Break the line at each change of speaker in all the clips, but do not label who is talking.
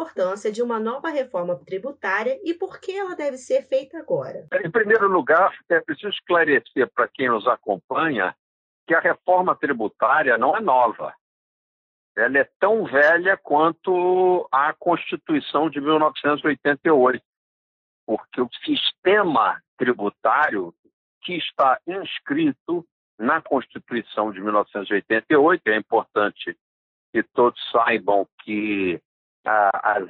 importância de uma nova reforma tributária e por que ela deve ser feita agora?
Em primeiro lugar, é preciso esclarecer para quem nos acompanha que a reforma tributária não é nova. Ela é tão velha quanto a Constituição de 1988, porque o sistema tributário que está inscrito na Constituição de 1988, é importante que todos saibam que ah,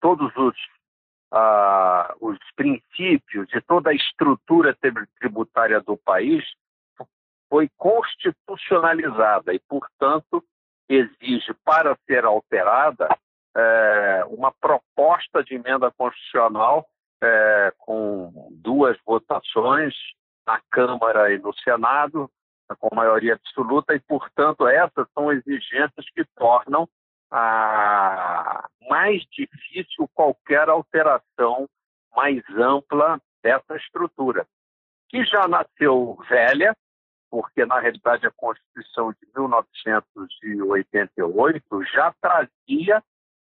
todos os, os princípios e toda a estrutura tributária do país foi constitucionalizada e, portanto, exige, para ser alterada, é, uma proposta de emenda constitucional é, com duas votações na Câmara e no Senado, com maioria absoluta, e, portanto, essas são exigências que tornam a, mais difícil qualquer alteração mais ampla dessa estrutura, que já nasceu velha, porque na realidade a Constituição de 1988 já trazia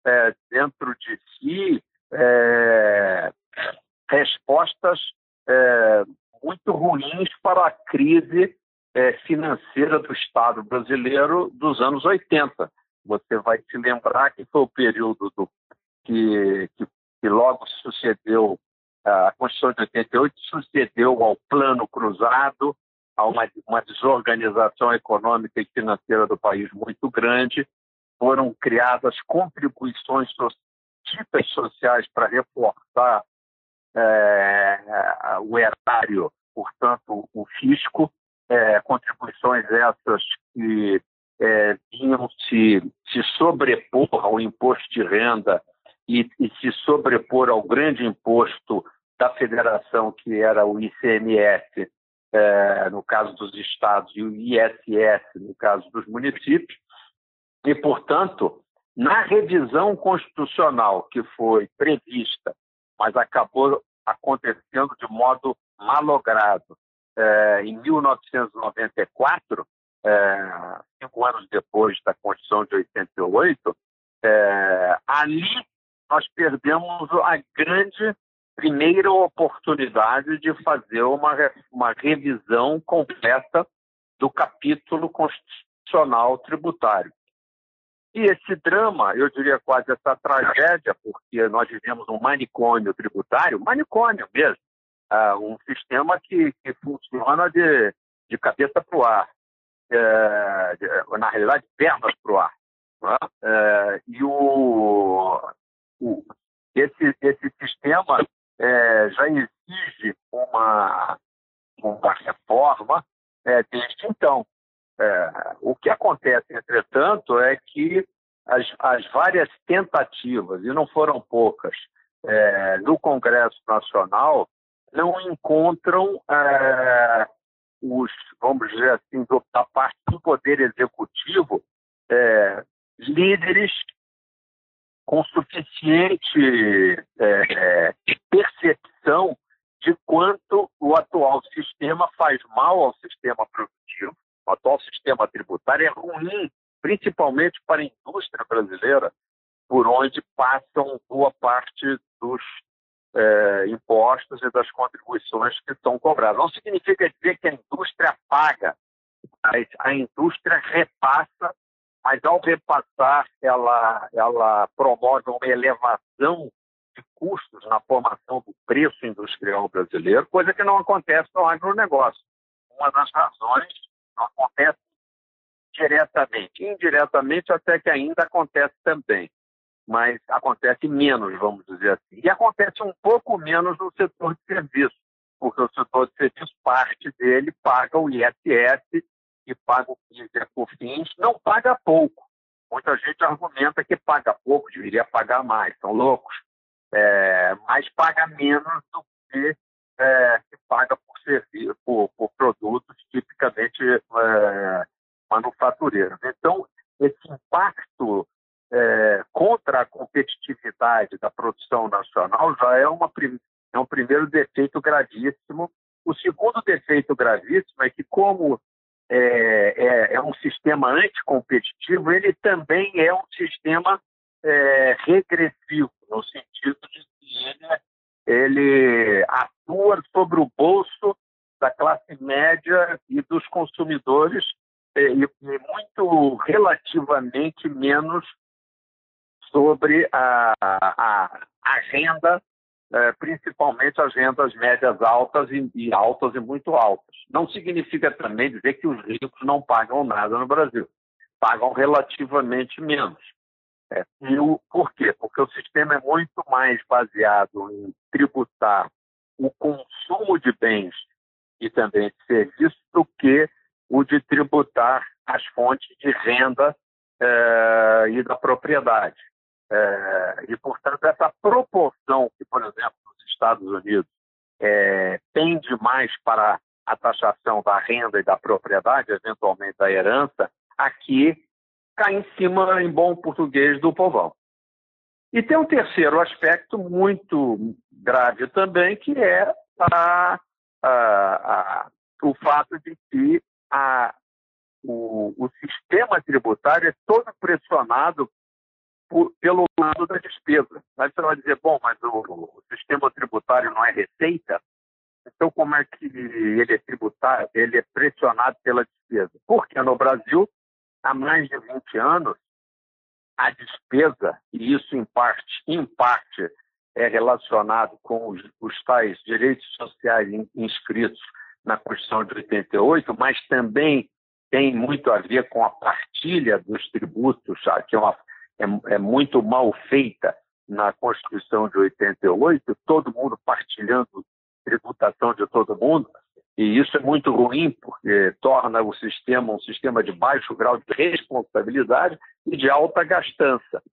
é, dentro de si é, respostas é, muito ruins para a crise é, financeira do Estado brasileiro dos anos 80. Você vai se lembrar que foi o período do, que, que, que logo sucedeu a Constituição de 88 sucedeu ao Plano Cruzado, a uma, uma desorganização econômica e financeira do país muito grande. Foram criadas contribuições so, ditas sociais para reforçar é, o erário, portanto, o fisco, é, contribuições essas que é, vinham se, se sobrepor ao imposto de renda e, e, se sobrepor ao grande imposto da federação, que era o ICMS, é, no caso dos estados, e o ISS, no caso dos municípios. E, portanto, na revisão constitucional que foi prevista, mas acabou acontecendo de modo malogrado, é, em 1994, é, cinco anos depois da Constituição de 88, é, ali nós perdemos a grande primeira oportunidade de fazer uma, uma revisão completa do capítulo constitucional tributário. E esse drama, eu diria quase essa tragédia, porque nós vivemos um manicômio tributário, manicômio mesmo, uh, um sistema que, que funciona de, de cabeça para o ar, na realidade, pernas para o ar. Né? É, e o, o, esse, esse sistema é, já exige uma, uma reforma é, desde então. É, o que acontece, entretanto, é que as, as várias tentativas, e não foram poucas, é, no Congresso Nacional, não encontram é, os, vamos dizer assim, do, da parte do Poder Executivo, é, líderes com suficiente é, percepção de quanto o atual sistema faz mal ao sistema produtivo. O atual sistema tributário é ruim, principalmente para a indústria brasileira, por onde passam boa parte dos é, impostos e das contribuições que são cobradas. Não significa dizer que a indústria paga, mas a indústria repassa mas ao repassar, ela, ela promove uma elevação de custos na formação do preço industrial brasileiro, coisa que não acontece no agronegócio. Uma das razões não acontece diretamente, indiretamente até que ainda acontece também, mas acontece menos, vamos dizer assim. E acontece um pouco menos no setor de serviços, porque o setor de serviços, parte dele paga o ISS que paga o PIS e COFINS não paga pouco. Muita gente argumenta que paga pouco, deveria pagar mais, são loucos. É, mas paga menos do que é, se paga por, serviço, por, por produtos tipicamente é, manufatureiros. Então, esse impacto é, contra a competitividade da produção nacional já é, uma, é um primeiro defeito gravíssimo. O segundo defeito gravíssimo é que, como é, é, é um sistema anticompetitivo, ele também é um sistema é, regressivo, no sentido de que ele, ele atua sobre o bolso da classe média e dos consumidores é, e, e muito relativamente menos sobre a, a, é, principalmente as rendas médias altas e, e, altas e muito altas. Não significa também dizer que os ricos não pagam nada no Brasil. Pagam relativamente menos. É, e o, por quê? Porque o sistema é muito mais baseado em tributar o consumo de bens e também de serviços do que o de tributar as fontes de renda é, e da propriedade. É, e, portanto, essa proporção que, por exemplo, nos Estados Unidos é, tende mais para a taxação da renda e da propriedade, eventualmente da herança, aqui cai em cima, em bom português, do povão. E tem um terceiro aspecto muito grave também, que é a, a, a, o fato de que o, o sistema tributário é todo pressionado por, pelo lado da despesa. Mas você vai dizer, bom, mas o, o, sistema tributário não é receita, então como é que ele é tributário, ele é pressionado pela despesa? Porque no Brasil, há mais de 20 anos, a despesa, e isso em parte, em parte é relacionado com os, os tais direitos sociais inscritos na Constituição de 88, mas também tem muito a ver com a partilha dos tributos, que é uma é, é muito mal feita na Constituição de 88, todo mundo partilhando tributação de todo mundo, e isso é muito ruim, porque torna o sistema um sistema de baixo grau de responsabilidade e de alta gastança.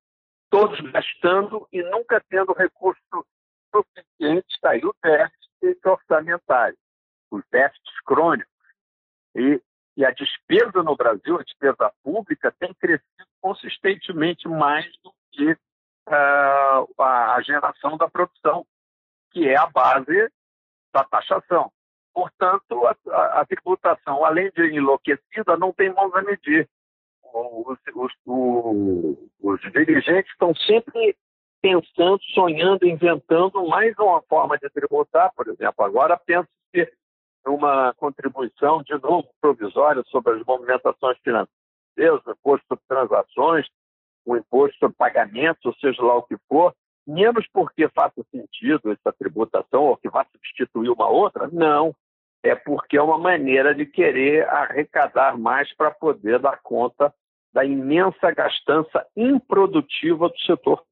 Todos gastando e nunca tendo recurso suficiente, está aí o déficit orçamentário, os déficits crônicos. E e a despesa no Brasil, a despesa pública, tem crescido consistentemente mais do que uh, a geração da produção, que é a base da taxação. Portanto, a, a, tributação, além de enlouquecida, não tem mãos a medir. Os, os, os, dirigentes estão sempre pensando, sonhando, inventando mais uma forma de tributar, por exemplo. Agora pensa uma contribuição, de novo, provisória sobre as movimentações financeiras, o imposto sobre transações, o imposto sobre pagamentos, ou seja lá o que for, menos porque faça sentido essa tributação ou que vá substituir uma outra, não. É porque é uma maneira de querer arrecadar mais para poder dar conta da imensa gastança improdutiva do setor